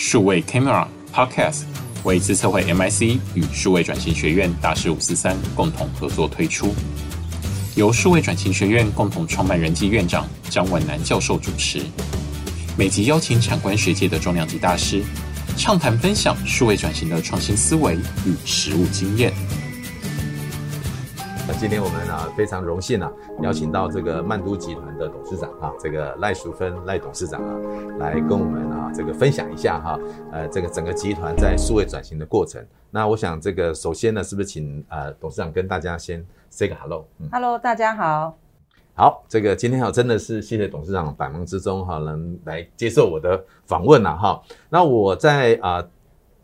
数位 Camera Podcast 为资策会 MIC 与数位转型学院大师五四三共同合作推出，由数位转型学院共同创办人暨院长张婉南教授主持，每集邀请产官学界的重量级大师，畅谈分享数位转型的创新思维与实务经验。那今天我们啊非常荣幸啊邀请到这个曼都集团的董事长啊这个赖淑芬赖董事长啊来跟我们啊这个分享一下哈呃这个整个集团在数位转型的过程。那我想这个首先呢是不是请呃董事长跟大家先 say 个 hello？嗯，hello 大家好。好，这个今天哈真的是谢谢董事长百忙之中哈能来接受我的访问了哈。那我在啊。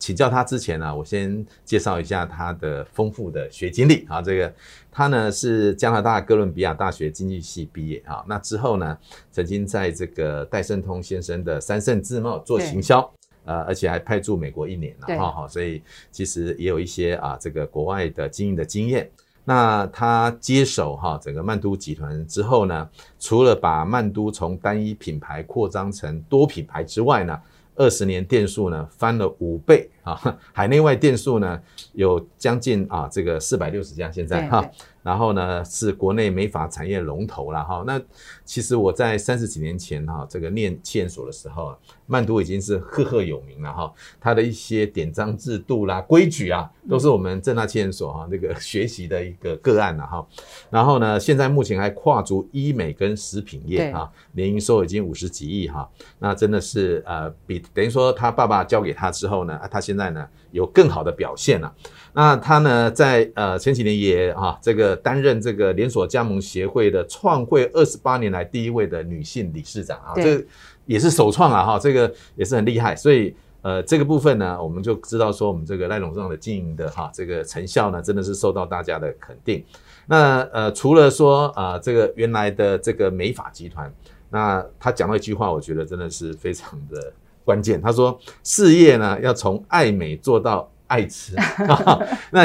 请教他之前呢，我先介绍一下他的丰富的学经历啊。这个他呢是加拿大哥伦比亚大学经济系毕业啊。那之后呢，曾经在这个戴胜通先生的三盛自贸做行销，呃，而且还派驻美国一年了哈。好，所以其实也有一些啊这个国外的经营的经验。那他接手哈整个曼都集团之后呢，除了把曼都从单一品牌扩张成多品牌之外呢，二十年店数呢翻了五倍啊，海内外店数呢有将近啊这个四百六十家现在哈。然后呢，是国内美发产业龙头了哈。那其实我在三十几年前哈，这个念气研所的时候，曼都已经是赫赫有名了哈。它的一些典章制度啦、规矩啊，都是我们正大气研所哈那个学习的一个个案了哈。然后呢，现在目前还跨足医美跟食品业啊，年营收已经五十几亿哈。那真的是呃，比等于说他爸爸交给他之后呢，他现在呢有更好的表现了。那他呢，在呃前几年也啊这个担任这个连锁加盟协会的创会二十八年来第一位的女性理事长啊，这也是首创啊哈，这个也是很厉害。所以呃这个部分呢，我们就知道说我们这个赖董事长的经营的哈这个成效呢，真的是受到大家的肯定。那呃除了说啊这个原来的这个美法集团，那他讲到一句话，我觉得真的是非常的关键。他说事业呢要从爱美做到。爱吃，那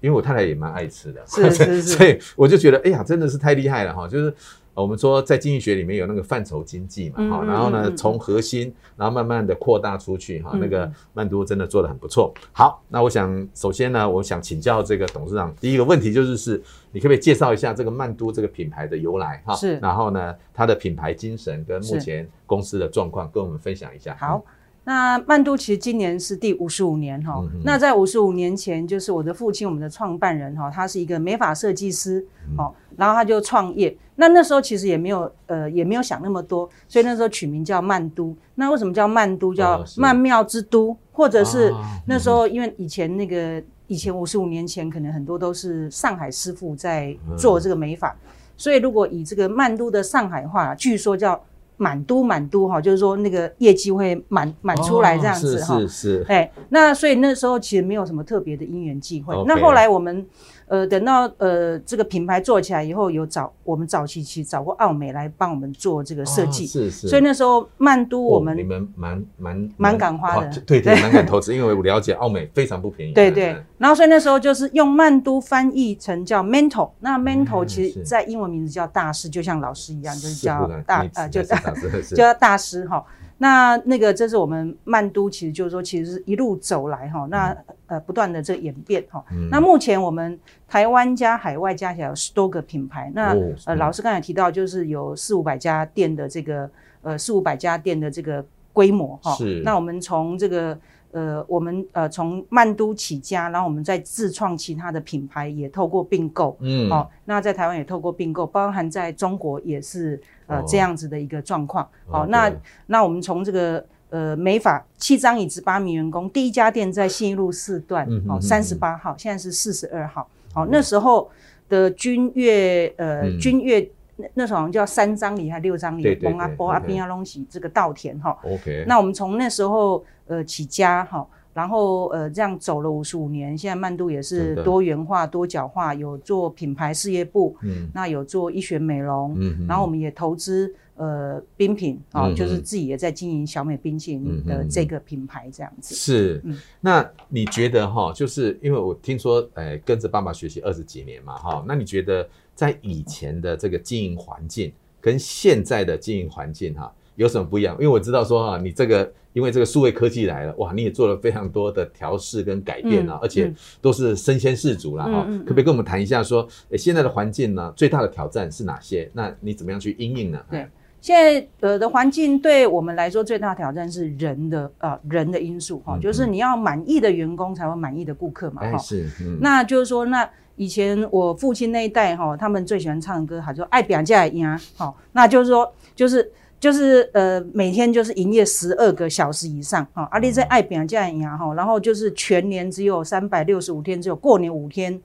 因为我太太也蛮爱吃的，是是是，所以我就觉得，哎呀，真的是太厉害了哈！就是我们说在经济学里面有那个范畴经济嘛，哈，然后呢，从核心，然后慢慢的扩大出去，哈，那个曼都真的做得很不错。好，那我想首先呢，我想请教这个董事长，第一个问题就是是，你可不可以介绍一下这个曼都这个品牌的由来哈？是，然后呢，它的品牌精神跟目前公司的状况，跟我们分享一下。好。那曼都其实今年是第五十五年哈，那在五十五年前，就是我的父亲，我们的创办人哈，他是一个美发设计师，好，然后他就创业。那那时候其实也没有呃也没有想那么多，所以那时候取名叫曼都。那为什么叫曼都？叫曼妙之都，或者是那时候因为以前那个以前五十五年前可能很多都是上海师傅在做这个美发，所以如果以这个曼都的上海话，据说叫。满都满都哈，就是说那个业绩会满满出来这样子哈、哦，是是是，哎，那所以那时候其实没有什么特别的因缘际会。那后来我们呃等到呃这个品牌做起来以后，有找我们早期其实找过奥美来帮我们做这个设计，哦、是是。所以那时候曼都我们、哦、你们蛮蛮蛮敢花的，对对，蛮敢投资，因为我了解奥美非常不便宜。对对，然后所以那时候就是用曼都翻译成叫 mentor，那 mentor 其实在英文名字叫大师，就像老师一样，就是叫大呃就大。就叫大师哈，那那个这是我们曼都，其实就是说，其实是一路走来哈，那呃不断的这个演变哈。那目前我们台湾加海外加起来有十多个品牌，那呃老师刚才提到，就是有四五百家店的这个呃四五百家店的这个规模哈。是。那我们从这个呃我们呃从曼都起家，然后我们再自创其他的品牌，也透过并购，嗯，好，那在台湾也透过并购，包含在中国也是。呃，这样子的一个状况，好、哦，那那我们从这个呃美法七张椅子八名员工，第一家店在信义路四段，哦三十八号，现在是四十二号，好、哦，那时候的君悦呃、嗯、君悦那那时候好像叫三张里还六张里，蒙阿波阿边阿隆喜这个稻田哈，OK，那我们从那时候呃起家哈。哦然后呃，这样走了五十五年，现在曼度也是多元化、多角化，有做品牌事业部，嗯，那有做医学美容，嗯，然后我们也投资呃冰品啊、哦，就是自己也在经营小美冰淇淋的这个品牌这样子。是，嗯，那你觉得哈，就是因为我听说，呃，跟着爸爸学习二十几年嘛，哈，那你觉得在以前的这个经营环境跟现在的经营环境哈，有什么不一样？因为我知道说哈，你这个因为这个数位科技来了，哇，你也做了非常多的调试跟改变啊，嗯、而且都是身先士卒了哈。可不可以跟我们谈一下说，诶现在的环境呢，最大的挑战是哪些？那你怎么样去应应呢？对。现在呃的环境对我们来说最大挑战是人的呃人的因素哈，就是你要满意的员工才会满意的顾客嘛哈。是，那就是说，那以前我父亲那一代哈，他们最喜欢唱歌，他说爱表价赢哈，那就是说，就是就是呃每天就是营业十二个小时以上哈，而且在爱表价赢哈，然后就是全年只有三百六十五天，只有过年五天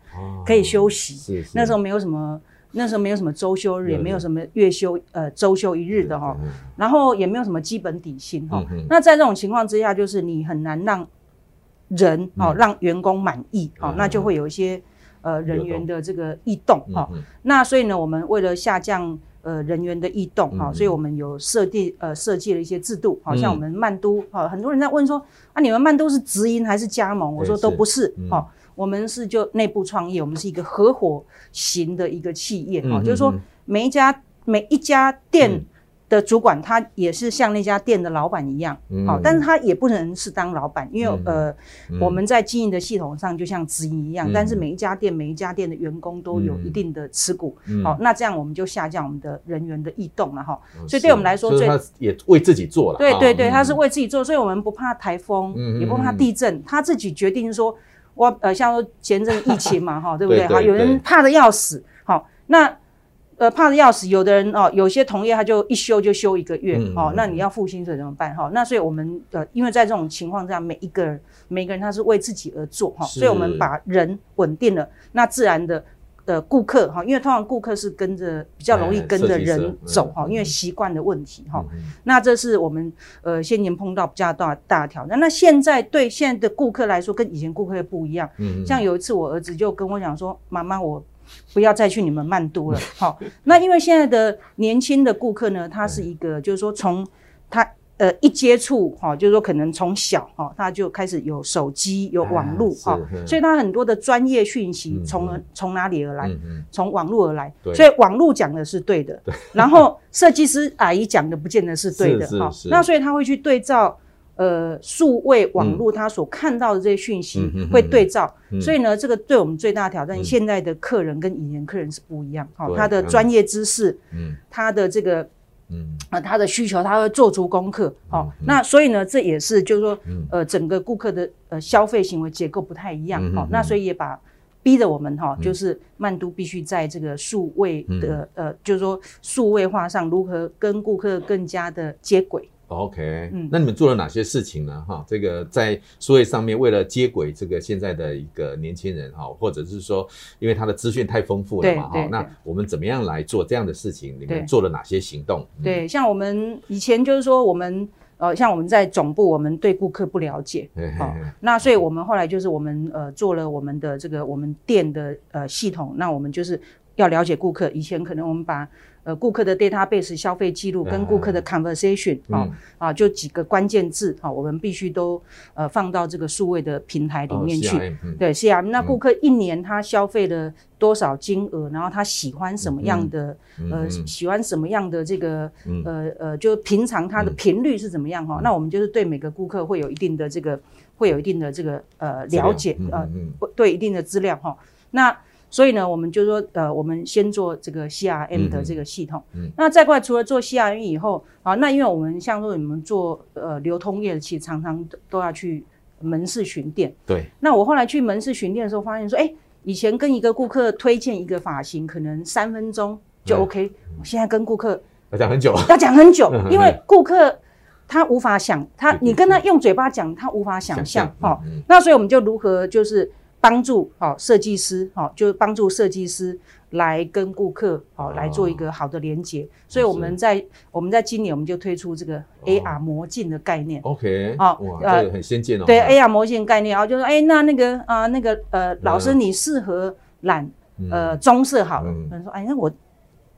可以休息，是是。那时候没有什么。那时候没有什么周休日，也没有什么月休，呃，周休一日的哈，然后也没有什么基本底薪哈。那在这种情况之下，就是你很难让人哦，让员工满意哦，那就会有一些呃人员的这个异动哈。那所以呢，我们为了下降呃人员的异动哈，所以我们有设定呃设计了一些制度，好像我们曼都哈，很多人在问说啊，你们曼都是直营还是加盟？我说都不是哈。我们是就内部创业，我们是一个合伙型的一个企业哈，就是说每一家每一家店的主管，他也是像那家店的老板一样，好、但是他也不能是当老板，因为、嗯、呃，嗯、我们在经营的系统上就像直营一样，嗯、但是每一家店每一家店的员工都有一定的持股，好、那这样我们就下降我们的人员的异动了哈，所以对我们来说，最他也为自己做了，对对对，他是为自己做，所以我们不怕台风，嗯、也不怕地震，他自己决定说。我呃，像说前阵疫情嘛，哈，对不对？哈，有人怕的要死，好，那呃怕的要死，有的人哦，有些同业他就一休就休一个月，哦，那你要付薪水怎么办？哈，那所以我们呃，因为在这种情况下，每一个人每个人他是为自己而做，哈，所以我们把人稳定了，那自然的。的顾客哈，因为通常顾客是跟着比较容易跟着人走哈，因为习惯的问题哈。那这是我们呃先前碰到比较大大挑战。那现在对现在的顾客来说，跟以前顾客不一样。嗯，像有一次我儿子就跟我讲说：“妈妈，我不要再去你们曼都了。”好，那因为现在的年轻的顾客呢，他是一个就是说从他。呃，一接触哈，就是说可能从小哈，他就开始有手机、有网络哈，所以他很多的专业讯息从从哪里而来？从网络而来，所以网络讲的是对的，然后设计师阿姨讲的不见得是对的 哈。那所以他会去对照呃数位网络他所看到的这些讯息，会对照。所以呢，这个对我们最大的挑战，现在的客人跟以前客人是不一样哈，他的专业知识，嗯。他的这个。嗯。啊，他的需求他会做足功课，好、哦，嗯、那所以呢，这也是就是说，呃，整个顾客的呃消费行为结构不太一样，好、那所以也把逼着我们哈，嗯、就是曼都必须在这个数位的、嗯、呃，就是说数位化上如何跟顾客更加的接轨。OK，嗯，那你们做了哪些事情呢？哈，这个在数位上面，为了接轨这个现在的一个年轻人哈，或者是说，因为他的资讯太丰富了嘛，哈，那我们怎么样来做这样的事情？你们做了哪些行动？对，像我们以前就是说，我们呃，像我们在总部，我们对顾客不了解，好，那所以我们后来就是我们呃做了我们的这个我们店的呃系统，那我们就是要了解顾客。以前可能我们把呃，顾客的 database 消费记录跟顾客的 conversation 啊啊，就几个关键字啊，我们必须都呃放到这个数位的平台里面去。对，是啊。那顾客一年他消费了多少金额？然后他喜欢什么样的呃，喜欢什么样的这个呃呃，就平常他的频率是怎么样哈？那我们就是对每个顾客会有一定的这个会有一定的这个呃了解呃，对一定的资料哈。那所以呢，我们就说，呃，我们先做这个 CRM 的这个系统。嗯。那再过来，除了做 CRM 以后，啊，那因为我们像说你们做呃流通业的，其实常常都要去门市巡店。对。那我后来去门市巡店的时候，发现说，哎，以前跟一个顾客推荐一个发型，可能三分钟就 OK。我现在跟顾客要讲很久，要讲很久，因为顾客他无法想，他你跟他用嘴巴讲，他无法想象。好，那所以我们就如何就是。帮助哦设计师，哦就帮助设计师来跟顾客哦来做一个好的连接。所以我们在我们在今年我们就推出这个 AR 魔镜的概念。OK，哦，哇，这个很先进哦。对 AR 魔镜概念，然后就说，哎，那那个啊，那个呃，老师你适合染呃棕色好了。他说，哎，那我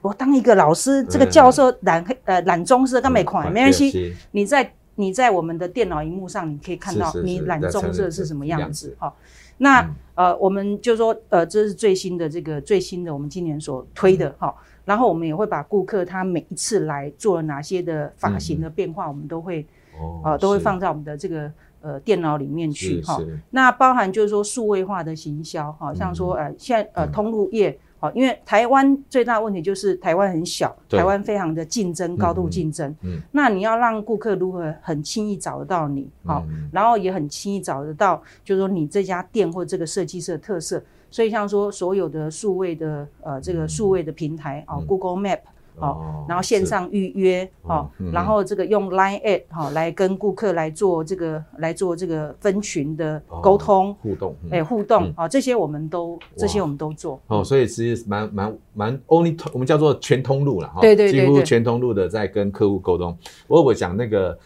我当一个老师，这个教授染黑呃染棕色，干没款没关系。你在你在我们的电脑荧幕上，你可以看到你染棕色是什么样子哈。那、嗯、呃，我们就说呃，这是最新的这个最新的我们今年所推的哈、嗯。然后我们也会把顾客他每一次来做了哪些的发型的变化，嗯、我们都会、哦、呃都会放在我们的这个呃电脑里面去哈。那包含就是说数位化的行销哈，像说呃现在呃通路业。好，因为台湾最大的问题就是台湾很小，台湾非常的竞争，高度竞争。嗯，那你要让顾客如何很轻易找得到你，好、嗯，然后也很轻易找得到，就是说你这家店或这个设计师的特色。所以像说所有的数位的呃这个数位的平台啊、嗯、，Google Map。哦，然后线上预约，哦，然后这个用 Line App 哈来跟顾客来做这个来做这个分群的沟通。互动，哎，互动啊，这些我们都这些我们都做。哦，所以其实蛮蛮蛮 only 我们叫做全通路了哈，对对对，几乎全通路的在跟客户沟通。我我讲那个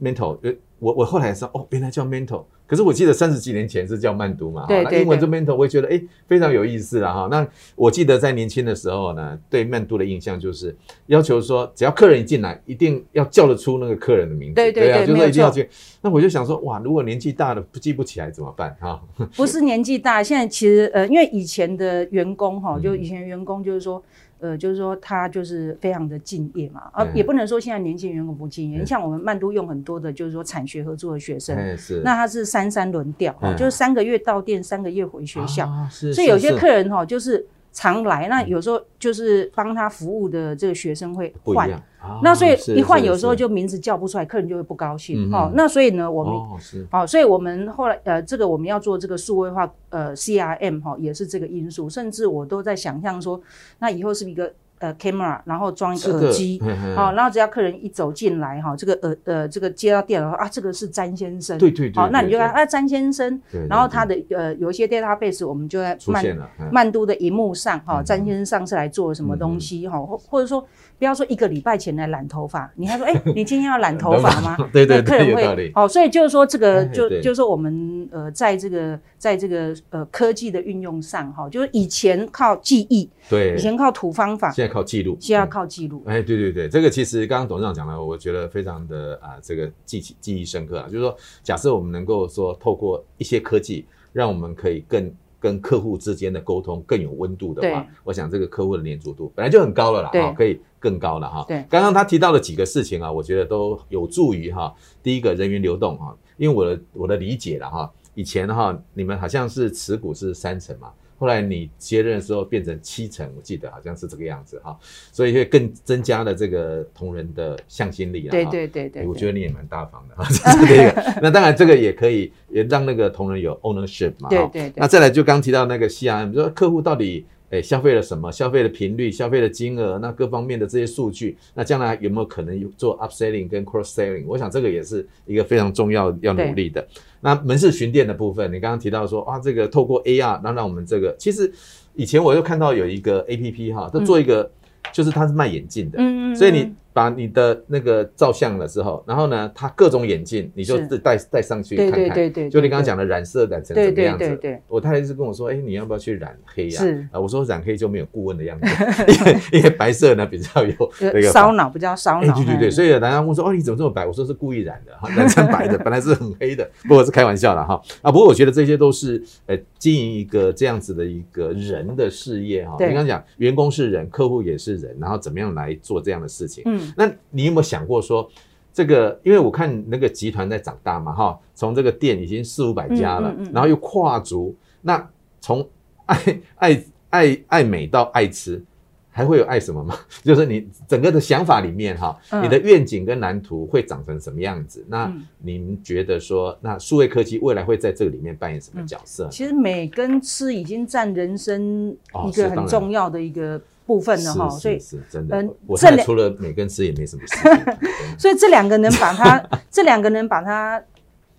mental，我我后来说哦，原来叫 mental。可是我记得三十几年前是叫曼都嘛，对对对，那英文这 mental 我也觉得哎非常有意思了哈。那我记得在年轻的时候呢，对曼都的印象就是要求说，只要客人一进来，一定要叫得出那个客人的名字，对对对，就是一定要去。那我就想说，哇，如果年纪大了不记不起来怎么办哈？不是年纪大，现在其实呃，因为以前的员工哈，就以前员工就是说。呃，就是说他就是非常的敬业嘛，而、啊、也不能说现在年轻员工不敬业。你像我们曼都用很多的，就是说产学合作的学生，那他是三三轮调，就是三个月到店，三个月回学校，啊、所以有些客人哈就是。常来，那有时候就是帮他服务的这个学生会换，哦、那所以一换有时候就名字叫不出来，客人就会不高兴。哦，那所以呢，我们哦，哦，所以我们后来呃，这个我们要做这个数位化呃 CRM 哈、哦，也是这个因素，甚至我都在想象说，那以后是一个。呃，camera，然后装一个耳机，好，然后只要客人一走进来，哈，这个耳呃，这个接到电脑啊，这个是詹先生，对对对，好，那你就看啊，詹先生，然后他的呃，有一些 database，我们就在曼曼都的荧幕上，哈，詹先生上次来做了什么东西，哈，或或者说，不要说一个礼拜前来染头发，你还说，哎，你今天要染头发吗？对对，客人会，哦，所以就是说这个就就是说我们呃，在这个在这个呃科技的运用上，哈，就是以前靠记忆。对，以前靠土方法，现在靠记录，现在要靠记录。哎、嗯，对对对，这个其实刚刚董事长讲了，我觉得非常的啊，这个记记记忆深刻啊。就是说，假设我们能够说透过一些科技，让我们可以更跟客户之间的沟通更有温度的话，我想这个客户的黏着度本来就很高了啦，哈，可以更高了哈。对，刚刚他提到的几个事情啊，我觉得都有助于哈。第一个人员流动哈，因为我的我的理解了哈，以前哈你们好像是持股是三成嘛。后来你接任的时候变成七成，我记得好像是这个样子哈，所以会更增加了这个同仁的向心力啊。对对对对，我觉得你也蛮大方的哈，这 是这个。那当然这个也可以也让那个同仁有 ownership 嘛。对对对。那再来就刚提到那个 CRM，说客户到底。哎，消费了什么？消费的频率、消费的金额，那各方面的这些数据，那将来有没有可能做 upselling 跟 cross selling？我想这个也是一个非常重要要努力的。那门市巡店的部分，你刚刚提到说啊，这个透过 AR，那让我们这个其实以前我就看到有一个 APP 哈，它做一个、嗯、就是它是卖眼镜的，嗯嗯，所以你。把你的那个照相了之后，然后呢，它各种眼镜你就自戴戴上去看看，对对对对，就你刚刚讲的染色染成什么样子？对对对对，我太太是跟我说，哎，你要不要去染黑呀？是啊，我说染黑就没有顾问的样子，因为因为白色呢比较有那个 烧脑，比较烧脑。对对对，所以人家问说，哦，你怎么这么白？我说是故意染的，染成白的，本来是很黑的，不过是开玩笑的哈。啊，不过我觉得这些都是呃经营一个这样子的一个人的事业哈。你刚刚讲员工是人，客户也是人，然后怎么样来做这样的事情？嗯，那你有没有？想过说这个，因为我看那个集团在长大嘛，哈，从这个店已经四五百家了，嗯嗯嗯，然后又跨足，那从爱 爱爱爱美到爱吃，还会有爱什么吗？就是你整个的想法里面，哈，你的愿景跟蓝图会长成什么样子？那您觉得说，那数位科技未来会在这个里面扮演什么角色？其实美跟吃已经占人生一个很重要的一个。部分的哈，所以是真的。嗯，我现在除了美跟吃也没什么事。所以这两个能把它，这两个能把它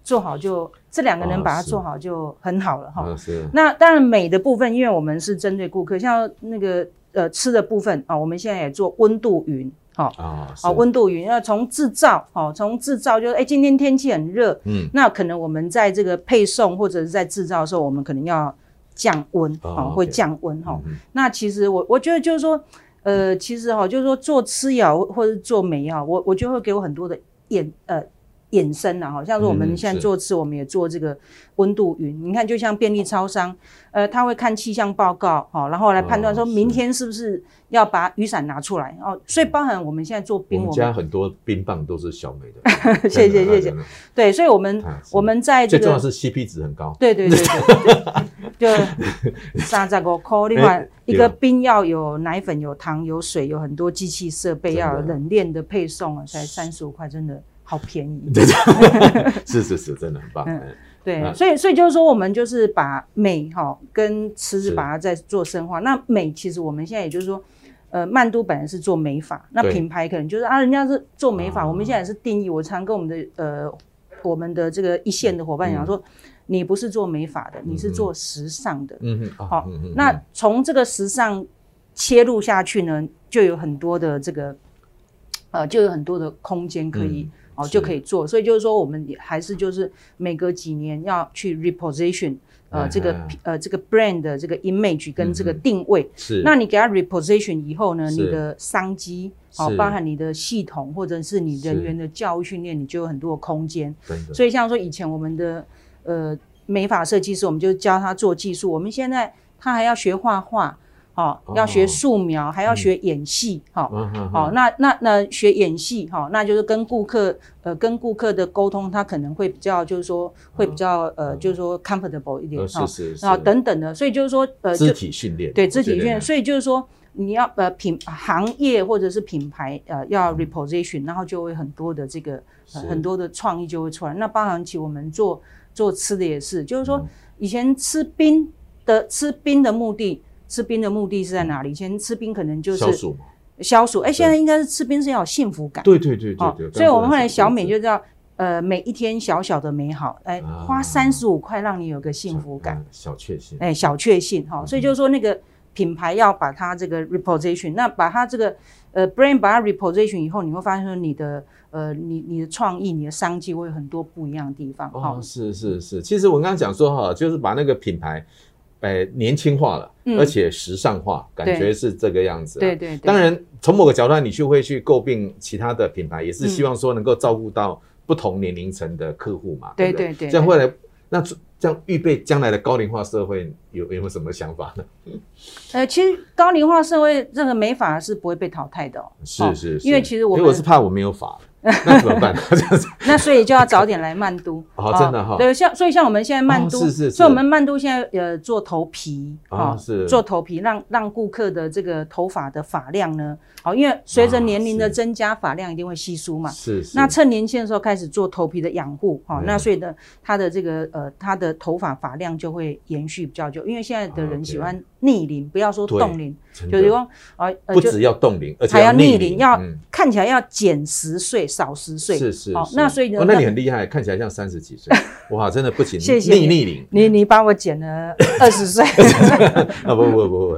做好就，就这两个能把它做好就很好了哈。是。那当然美的部分，因为我们是针对顾客，像那个呃吃的部分啊，我们现在也做温度云哈啊，好温度云，要从制造哈，从制造就是哎今天天气很热，嗯，那可能我们在这个配送或者是在制造的时候，我们可能要。降温哦，会降温哈。那其实我我觉得就是说，呃，其实哈，就是说做吃药或者做美药，我我就会给我很多的眼呃衍生了哈，像是我们现在做吃，我们也做这个温度云。你看，就像便利超商，呃，他会看气象报告，哈，然后来判断说明天是不是要把雨伞拿出来哦。所以包含我们现在做冰，我们家很多冰棒都是小美的。谢谢谢谢。对，所以我们我们在这个最重要是 CP 值很高。对对对对，就三十五块，另外一个冰要有奶粉、有糖、有水、有很多机器设备，要有冷链的配送啊，才三十五块，真的。好便宜，是是是，真的很棒。嗯，对，所以所以就是说，我们就是把美哈跟吃把它在做深化。那美其实我们现在也就是说，呃，曼都本来是做美发，那品牌可能就是啊，人家是做美发，我们现在也是定义。我常跟我们的呃我们的这个一线的伙伴讲说，你不是做美发的，你是做时尚的。嗯嗯，好，那从这个时尚切入下去呢，就有很多的这个呃，就有很多的空间可以。哦，就可以做，所以就是说，我们也还是就是每隔几年要去 reposition，呃，这个呃这个 brand 的这个 image 跟这个定位。是。那你给它 reposition 以后呢，你的商机，哦，包含你的系统或者是你人员的教育训练，你就有很多的空间。所以像说以前我们的呃美发设计师，我们就教他做技术，我们现在他还要学画画。好，要学素描，还要学演戏，好，好，那那那学演戏，哈，那就是跟顾客，呃，跟顾客的沟通，他可能会比较，就是说会比较，呃，就是说 comfortable 一点，哈，然后等等的，所以就是说，呃，肢体训练，对，肢体训练，所以就是说，你要呃品行业或者是品牌，呃，要 reposition，然后就会很多的这个很多的创意就会出来。那包含起我们做做吃的也是，就是说以前吃冰的吃冰的目的。吃冰的目的是在哪里？以前吃冰可能就是消暑，消暑。哎，现在应该是吃冰是要有幸福感。对对对对对。所以我们后来小美就叫呃，每一天小小的美好，哎，花三十五块让你有个幸福感，小确幸。哎，小确幸哈。所以就是说那个品牌要把它这个 reposition，那把它这个呃 brand 把它 reposition 以后，你会发现说你的呃你你的创意、你的商机会有很多不一样的地方。哦，是是是。其实我刚刚讲说哈，就是把那个品牌。哎，年轻化了，而且时尚化，感觉是这个样子。对对。当然，从某个角度上，你就会去诟病其他的品牌，也是希望说能够照顾到不同年龄层的客户嘛。对对对。这样后来，那这样预备将来的高龄化社会，有有没有什么想法呢？呃，其实高龄化社会这个美法是不会被淘汰的哦。是是是。因为其实我我是怕我没有发。那怎么办？那所以就要早点来曼都 哦，真的哈。对，像所以像我们现在曼都，是是，所以我们曼都现在呃做头皮啊，是做头皮，让让顾客的这个头发的发量呢，好，因为随着年龄的增加，发量一定会稀疏嘛。是是。那趁年轻的时候开始做头皮的养护，哈，那所以呢，他的这个呃，他的头发发量就会延续比较久，因为现在的人喜欢逆龄，不要说冻龄，就是说啊，不只要冻龄，而且还要逆龄，要看起来要减十岁。少十岁是是，好，那所以呢？哦，那你很厉害，看起来像三十几岁，哇，真的不仅谢谢逆逆龄，你你帮我减了 二十岁啊！不不不不，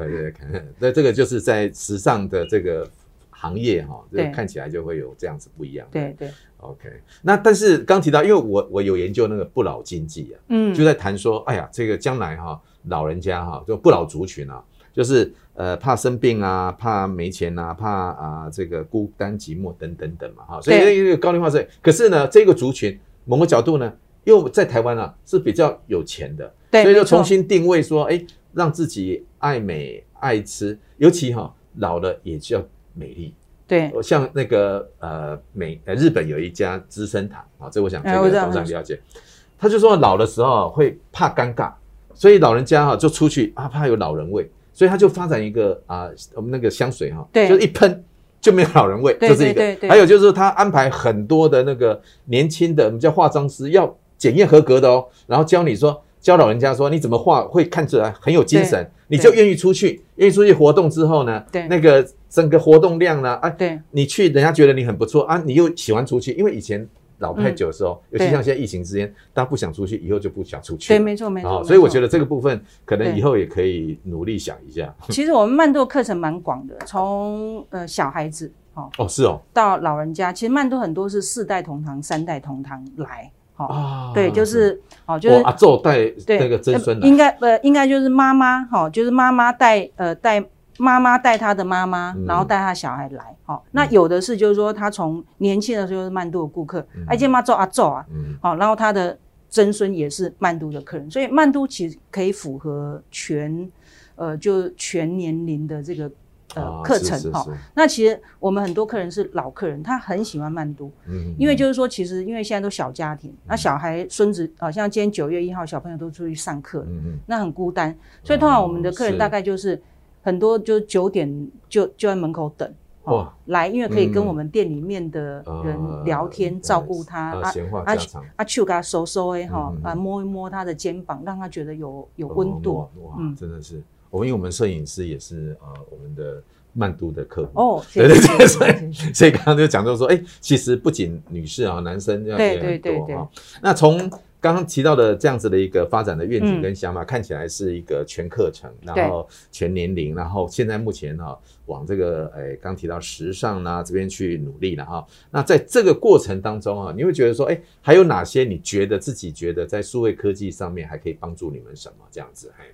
那这个就是在时尚的这个行业哈，这看起来就会有这样子不一样。对对，OK。那但是刚提到，因为我我有研究那个不老经济啊，嗯，就在谈说，哎呀，这个将来哈，老人家哈，就不老族群啊。就是呃怕生病啊，怕没钱啊，怕啊这个孤单寂寞等等等嘛哈，所以因为高龄化是，可是呢这个族群某个角度呢，又在台湾啊是比较有钱的，对，所以就重新定位说，哎，让自己爱美爱吃，尤其哈老了也叫美丽，对，像那个呃美呃日本有一家资生堂啊，这我想这个董事长了解，他就说老的时候会怕尴尬，所以老人家哈就出去啊怕有老人味。所以他就发展一个啊，我们那个香水哈，对，就一喷就没有老人味，对对对对，这是一个。还有就是他安排很多的那个年轻的，我们叫化妆师，要检验合格的哦，然后教你说，教老人家说你怎么画会看起来很有精神，你就愿意出去，愿意出去活动之后呢，对，那个整个活动量呢，啊，对，你去人家觉得你很不错啊，你又喜欢出去，因为以前。老太久的时候，尤其像现在疫情之间，大家不想出去，以后就不想出去。对，没错没错。所以我觉得这个部分可能以后也可以努力想一下。其实我们曼度课程蛮广的，从呃小孩子哦哦是哦，到老人家，其实曼度很多是四代同堂、三代同堂来。哦，对，就是哦，就是阿昼带那个曾孙，应该呃应该就是妈妈哈，就是妈妈带呃带妈妈带他的妈妈，然后带他小孩来，好、嗯，那有的是就是说他从年轻的时候是曼都的顾客，哎、嗯，这妈做啊做啊，好、嗯，然后他的曾孙也是曼都的客人，所以曼都其实可以符合全，呃，就全年龄的这个呃课程哈。那其实我们很多客人是老客人，他很喜欢曼都，嗯，因为就是说其实因为现在都小家庭，那、嗯、小孩孙子啊，像今天九月一号小朋友都出去上课，嗯，那很孤单，所以通常我们的客人大概就是。很多就九点就就在门口等哦，来，因为可以跟我们店里面的人聊天，照顾他啊，闲话家常。啊，去给他收收哎哈，啊摸一摸他的肩膀，让他觉得有有温度。哇，真的是，我们因为我们摄影师也是呃我们的曼都的客户。哦，对对对，所以所以刚刚就讲到说，哎，其实不仅女士啊，男生要也很多哈。那从刚刚提到的这样子的一个发展的愿景跟想法，嗯、看起来是一个全课程，然后全年龄，然后现在目前哈、啊、往这个诶刚提到时尚啊这边去努力了哈。那在这个过程当中啊，你会觉得说，哎，还有哪些你觉得自己觉得在数位科技上面还可以帮助你们什么这样子？嘿。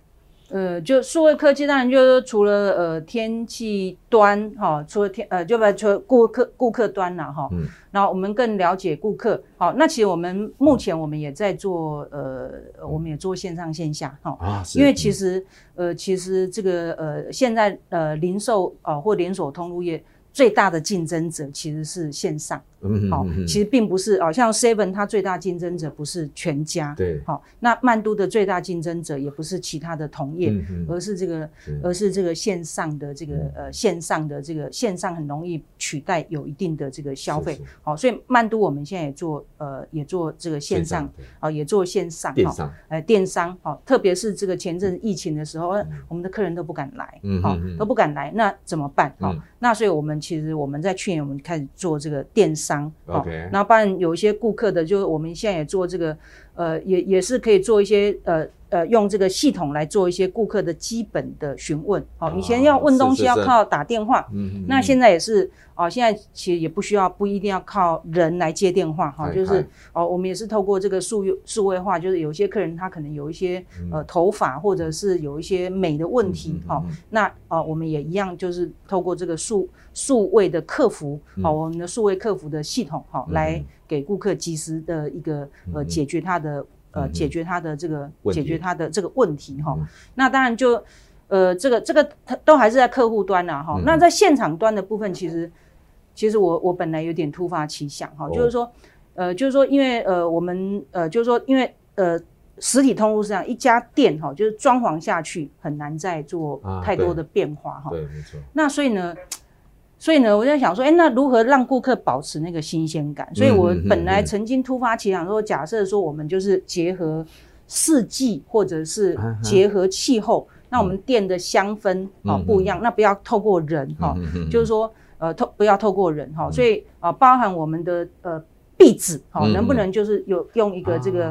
呃，就数位科技，当然就是说除了呃天气端哈、哦，除了天呃，就把除了顾客顾客端了哈，嗯，然后我们更了解顾客，好，那其实我们目前我们也在做呃，我们也做线上线下哈，啊，因为其实呃，其实这个呃，现在呃，零售啊、呃、或连锁通路业最大的竞争者其实是线上。嗯，好，其实并不是哦，像 Seven 它最大竞争者不是全家，对，好，那曼都的最大竞争者也不是其他的同业，嗯、而是这个，而是这个线上的这个呃线上的这个线上很容易取代有一定的这个消费，好，所以曼都我们现在也做呃也做这个线上，啊也做线上，电商，呃电商，好，特别是这个前阵疫情的时候，嗯、我们的客人都不敢来，嗯，好，都不敢来，那怎么办？好、嗯，那所以我们其实我们在去年我们开始做这个电商。商，OK，那不然有一些顾客的，就我们现在也做这个，呃，也也是可以做一些，呃呃，用这个系统来做一些顾客的基本的询问。哦，以前要问东西要靠打电话，嗯，那现在也是，哦，现在其实也不需要，不一定要靠人来接电话，哈，就是哦，我们也是透过这个数数位化，就是有些客人他可能有一些呃头发或者是有一些美的问题，哈，那哦，我们也一样，就是透过这个数数位的客服，好，我们的数位客服的系统，哈，来给顾客及时的一个呃解决他的。呃，解决他的这个，解决他的这个问题哈。那当然就，呃，这个这个他都还是在客户端呐哈。那在现场端的部分，其实其实我我本来有点突发奇想哈，就是说，呃，就是说，因为呃，我们呃，就是说，因为呃，实体通路是这样，一家店哈，就是装潢下去很难再做太多的变化哈。对，没错。那所以呢。所以呢，我在想说，哎，那如何让顾客保持那个新鲜感？所以我本来曾经突发奇想说，假设说我们就是结合四季，或者是结合气候，那我们店的香氛啊不一样，那不要透过人哈，就是说呃透不要透过人哈，所以啊包含我们的呃。壁纸好，能不能就是有用一个这个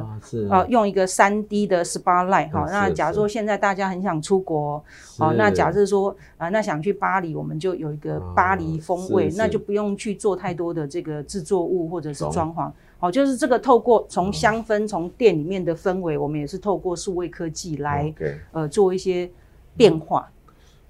啊，用一个三 D 的 spotlight 哦，那假如说现在大家很想出国，好，那假设说啊，那想去巴黎，我们就有一个巴黎风味，那就不用去做太多的这个制作物或者是装。潢，好，就是这个透过从香氛从店里面的氛围，我们也是透过数位科技来呃做一些变化。就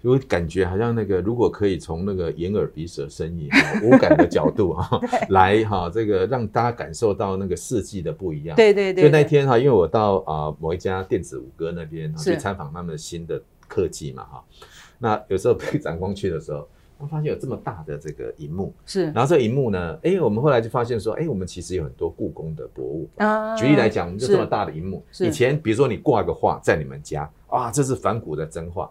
会感觉好像那个，如果可以从那个眼耳鼻舌身意 五感的角度哈，来哈，这个让大家感受到那个四季的不一样。对对对。就那天哈，因为我到啊某一家电子五哥那边去参访他们新的科技嘛哈，那有时候被展光去的时候，我发现有这么大的这个荧幕是，然后这个荧幕呢，哎，我们后来就发现说，哎，我们其实有很多故宫的博物啊。举例来讲，我们就这么大的荧幕，以前比如说你挂个画在你们家，啊，这是梵谷的真画。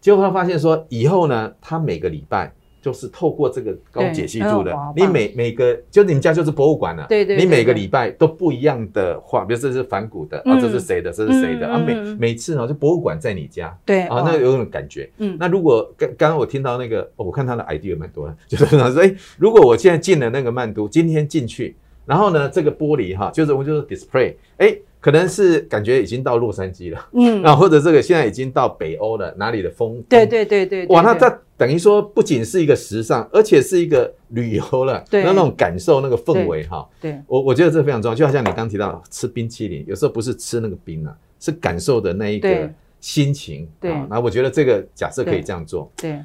结果他发现说，以后呢，他每个礼拜就是透过这个高解析度的，你每每个就你们家就是博物馆了，对对，你每个礼拜都不一样的画，比如这是梵谷的啊，这是谁的，这是谁的啊？每每次呢，就博物馆在你家，对啊，那有种感觉。嗯，那如果刚刚刚我听到那个，我看他的 idea 蛮多的，就是他说，哎，如果我现在进了那个曼都，今天进去，然后呢，这个玻璃哈，就是我就是 display，哎。可能是感觉已经到洛杉矶了，嗯，啊，或者这个现在已经到北欧了，哪里的风？对对对对，哇，那它等于说不仅是一个时尚，而且是一个旅游了，对，那那种感受那个氛围哈，对，我我觉得这非常重要。就好像你刚提到吃冰淇淋，有时候不是吃那个冰啊，是感受的那一个心情。对，那我觉得这个假设可以这样做。对。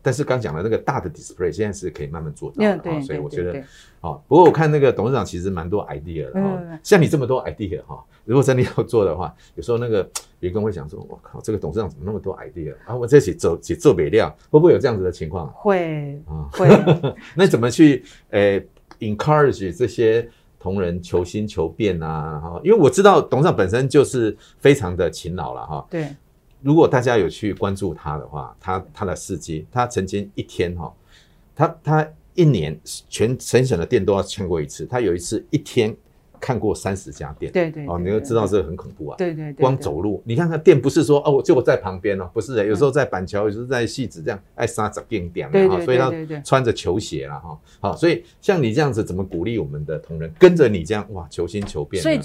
但是刚讲的那个大的 display 现在是可以慢慢做到的，对，所以我觉得，好。不过我看那个董事长其实蛮多 idea 的哈，像你这么多 idea 哈，如果真的要做的话，有时候那个 员工会想说，我靠，这个董事长怎么那么多 idea 啊？我这起做起做北料，会不会有这样子的情况？会啊，会。那怎么去诶 encourage 这些同仁求新求变啊？哈，因为我知道董事长本身就是非常的勤劳了哈。对。如果大家有去关注他的话，他他的事迹，他曾经一天哈，他他一年全全省的店都要签过一次，他有一次一天看过三十家店，对对，哦，你就知道这个很恐怖啊，对对对，光走路，你看看店不是说哦，就我在旁边哦，不是的，有时候在板桥，有时候在戏子这样，爱杀杂店店哈，所以他穿着球鞋了哈，好，所以像你这样子，怎么鼓励我们的同仁跟着你这样哇，求新求变？所以。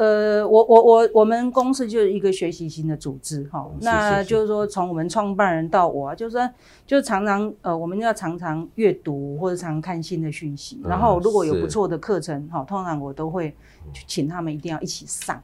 呃，我我我我们公司就是一个学习型的组织哈，哦、那就是说从我们创办人到我，啊就是说就常常呃，我们要常常阅读或者常常看新的讯息，然后如果有不错的课程哈，通常我都会请他们一定要一起上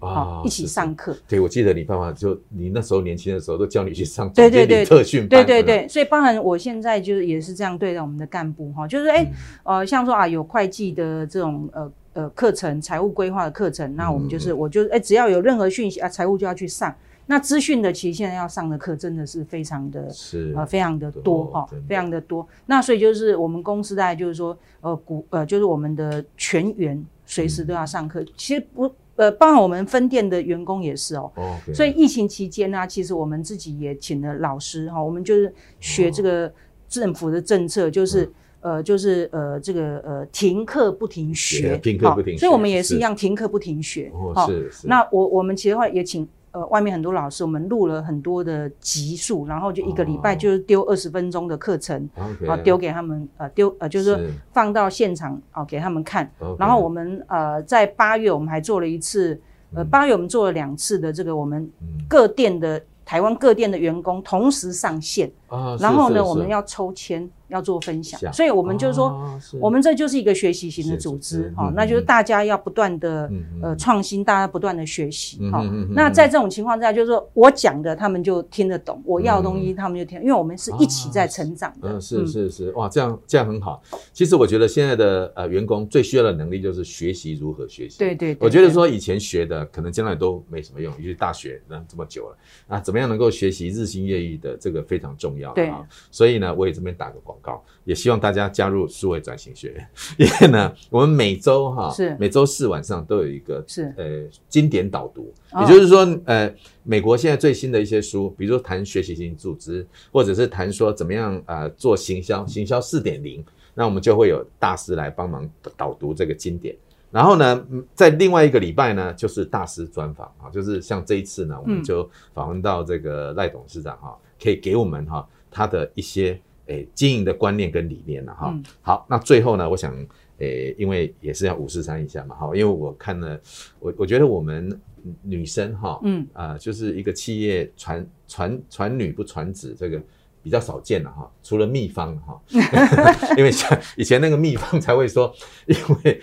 啊，一起上课。对，我记得你爸爸就你那时候年轻的时候都叫你去上对对对。特训班，对对对，所以包含我现在就是也是这样对待我们的干部哈，就是哎呃，像说啊有会计的这种呃。呃，课程财务规划的课程，那我们就是，嗯、我就哎、欸，只要有任何讯息啊，财务就要去上。那资讯的其实现在要上的课真的是非常的，是呃，非常的多哈，非常的多。那所以就是我们公司大概就是说，呃，股呃，就是我们的全员随时都要上课。嗯、其实不呃，包括我们分店的员工也是哦。所以疫情期间呢、啊，其实我们自己也请了老师哈，我们就是学这个政府的政策，就是。嗯呃，就是呃，这个呃，停课不停学，停课不停学，所以我们也是一样停课不停学。哦，是是。那我我们其实话也请呃外面很多老师，我们录了很多的集数，然后就一个礼拜就是丢二十分钟的课程，啊，丢给他们呃丢呃就是说放到现场啊给他们看。然后我们呃在八月我们还做了一次，呃八月我们做了两次的这个我们各店的台湾各店的员工同时上线，然后呢我们要抽签。要做分享，所以我们就是说，我们这就是一个学习型的组织哈，那就是大家要不断的呃创新，大家不断的学习哈。那在这种情况之下，就是说我讲的他们就听得懂，我要的东西他们就听，因为我们是一起在成长的。嗯，是是是，哇，这样这样很好。其实我觉得现在的呃员工最需要的能力就是学习如何学习。对对，我觉得说以前学的可能将来都没什么用，尤其大学那这么久了啊，怎么样能够学习日新月异的这个非常重要。对啊，所以呢，我也这边打个广告，也希望。大家加入数位转型学院，因为呢，我们每周哈是。每周四晚上都有一个是。呃经典导读，也就是说呃美国现在最新的一些书，比如说谈学习型组织，或者是谈说怎么样呃做行销，行销四点零，那我们就会有大师来帮忙导读这个经典。然后呢，在另外一个礼拜呢，就是大师专访啊，就是像这一次呢，我们就访问到这个赖董事长哈，可以给我们哈他的一些。诶，经营的观念跟理念了哈。嗯、好，那最后呢，我想，诶，因为也是要五四三一下嘛，哈，因为我看了，我我觉得我们女生哈，嗯啊、呃，就是一个企业传传传女不传子，这个比较少见了哈。除了秘方哈，因为像以前那个秘方才会说，因为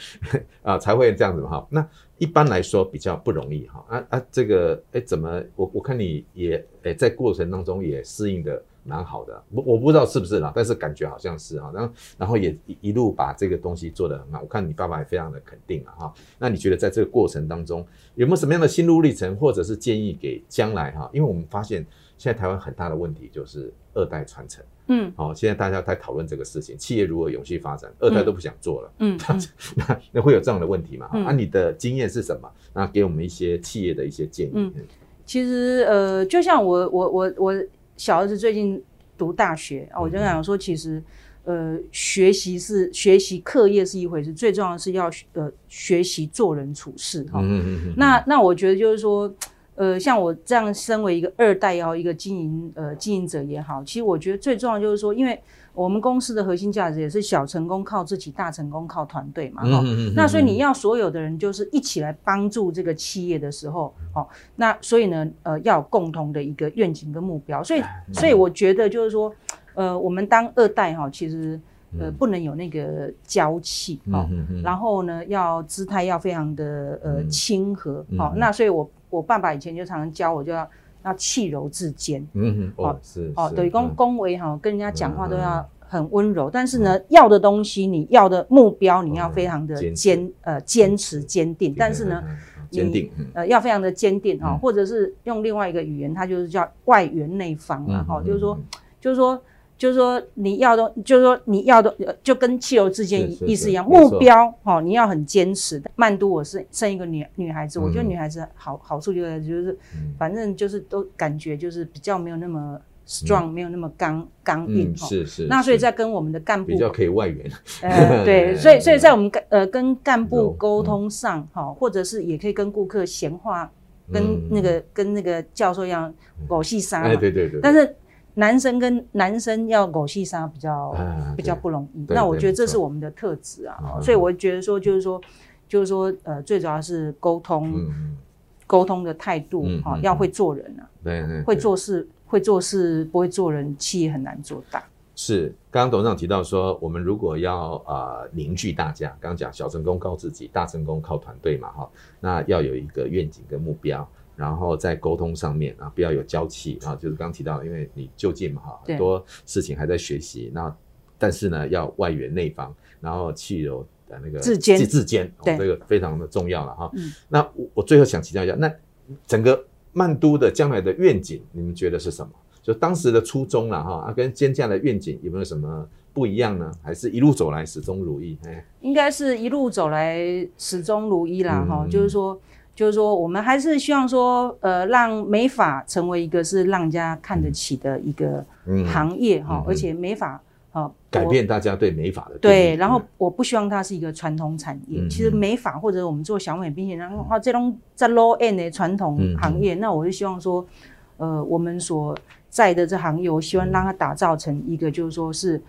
啊、才会这样子嘛哈。那一般来说比较不容易哈。啊啊，这个诶，怎么我我看你也诶在过程当中也适应的。蛮好的，我我不知道是不是啦，但是感觉好像是哈，然后然后也一一路把这个东西做得很好，我看你爸爸也非常的肯定了哈。那你觉得在这个过程当中有没有什么样的心路历程，或者是建议给将来哈？因为我们发现现在台湾很大的问题就是二代传承，嗯，好，现在大家在讨论这个事情，企业如何永续发展，二代都不想做了，嗯，嗯 那那会有这样的问题吗？嗯、啊，你的经验是什么？那给我们一些企业的一些建议。嗯，其实呃，就像我我我我。小儿子最近读大学啊，我就想说，其实，呃，学习是学习课业是一回事，最重要的是要呃学习做人处事哈。嗯嗯嗯。那那我觉得就是说，呃，像我这样身为一个二代也好，一个经营呃经营者也好，其实我觉得最重要就是说，因为。我们公司的核心价值也是小成功靠自己，大成功靠团队嘛。哈、嗯，那所以你要所有的人就是一起来帮助这个企业的时候，哦，那所以呢，呃，要有共同的一个愿景跟目标。所以，所以我觉得就是说，呃，我们当二代哈，其实呃不能有那个娇气哦，然后呢，要姿态要非常的呃亲和。好，那所以我我爸爸以前就常常教我，就要。要气柔自坚。嗯哼，哦是哦，等于，恭恭维哈，跟人家讲话都要很温柔。但是呢，要的东西，你要的目标，你要非常的坚呃坚持坚定。但是呢，坚定呃要非常的坚定哈，或者是用另外一个语言，它就是叫外圆内方嘛，哈，就是说就是说。就是说你要的，就是说你要的，就跟汽油之间意思一样。目标哈，你要很坚持。曼都，我是生一个女女孩子，我觉得女孩子好好处就在就是，反正就是都感觉就是比较没有那么 strong，没有那么刚刚硬。是是。那所以在跟我们的干部比较可以外援。呃，对，所以所以在我们呃跟干部沟通上哈，或者是也可以跟顾客闲话，跟那个跟那个教授一样狗戏沙。哎，对对对。但是。男生跟男生要狗戏沙比较比较不容易，那我觉得这是我们的特质啊，所以我觉得说就是说就是说呃，最主要是沟通，沟通的态度哈，要会做人啊，对对，会做事会做事不会做人，企业很难做大。是，刚刚董事长提到说，我们如果要啊凝聚大家，刚刚讲小成功靠自己，大成功靠团队嘛哈，那要有一个愿景跟目标。然后在沟通上面啊，不要有娇气啊，就是刚提到，因为你就近嘛哈，很多事情还在学习。那但是呢，要外圆内方，然后气柔的那个自坚自坚，这个非常的重要了哈。那我我最后想请教一下，那整个曼都的将来的愿景，你们觉得是什么？就当时的初衷了哈，啊，跟现在的愿景有没有什么不一样呢？还是一路走来始终如一？哎，应该是一路走来始终如一啦哈，就是说。就是说，我们还是希望说，呃，让美发成为一个是让人家看得起的一个行业哈，而且美发啊，改变大家对美发的对。然后，我不希望它是一个传统产业。其实美发或者我们做小美冰淇淋，然后啊，这种在 low end 的传统行业，那我就希望说，呃，我们所。在的这行业，我希望让它打造成一个，就是说是，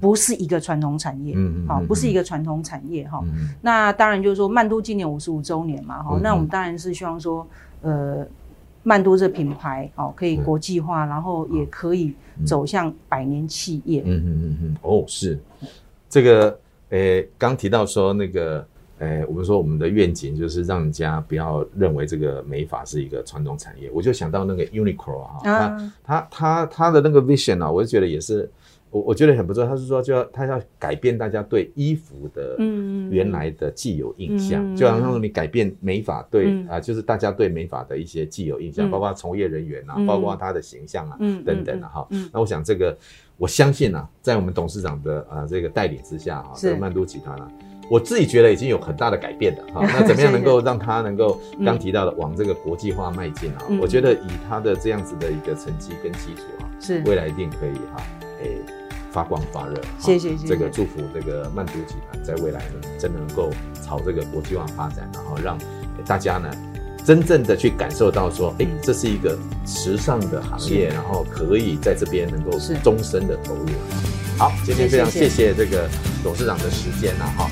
不是一个传统产业，好，不是一个传统产业哈。那当然就是说，曼都今年五十五周年嘛，哈，那我们当然是希望说，呃，曼都这品牌哦，可以国际化，然后也可以走向百年企业。嗯嗯嗯嗯，哦，是这个，诶，刚提到说那个。哎，我们说我们的愿景就是让人家不要认为这个美发是一个传统产业，我就想到那个 Uniqlo 啊，他他他他的那个 vision 啊，我就觉得也是，我我觉得很不错。他是说就要他要改变大家对衣服的原来的既有印象，嗯、就好像你改变美发对、嗯、啊，就是大家对美发的一些既有印象，嗯、包括从业人员啊，嗯、包括他的形象啊，嗯、等等啊哈。那我想这个，我相信啊，在我们董事长的啊这个带领之下啊，这个曼都集团啊。我自己觉得已经有很大的改变了哈，那怎么样能够让他能够 刚提到的往这个国际化迈进啊？我觉得以他的这样子的一个成绩跟基础啊，是未来一定可以哈，诶发光发热。谢谢谢谢。这个祝福这个曼都集团在未来呢，真的能够朝这个国际化发展，然后让大家呢真正的去感受到说，诶，这是一个时尚的行业，然后可以在这边能够终身的投入。好，今天非常谢谢这个董事长的时间了哈。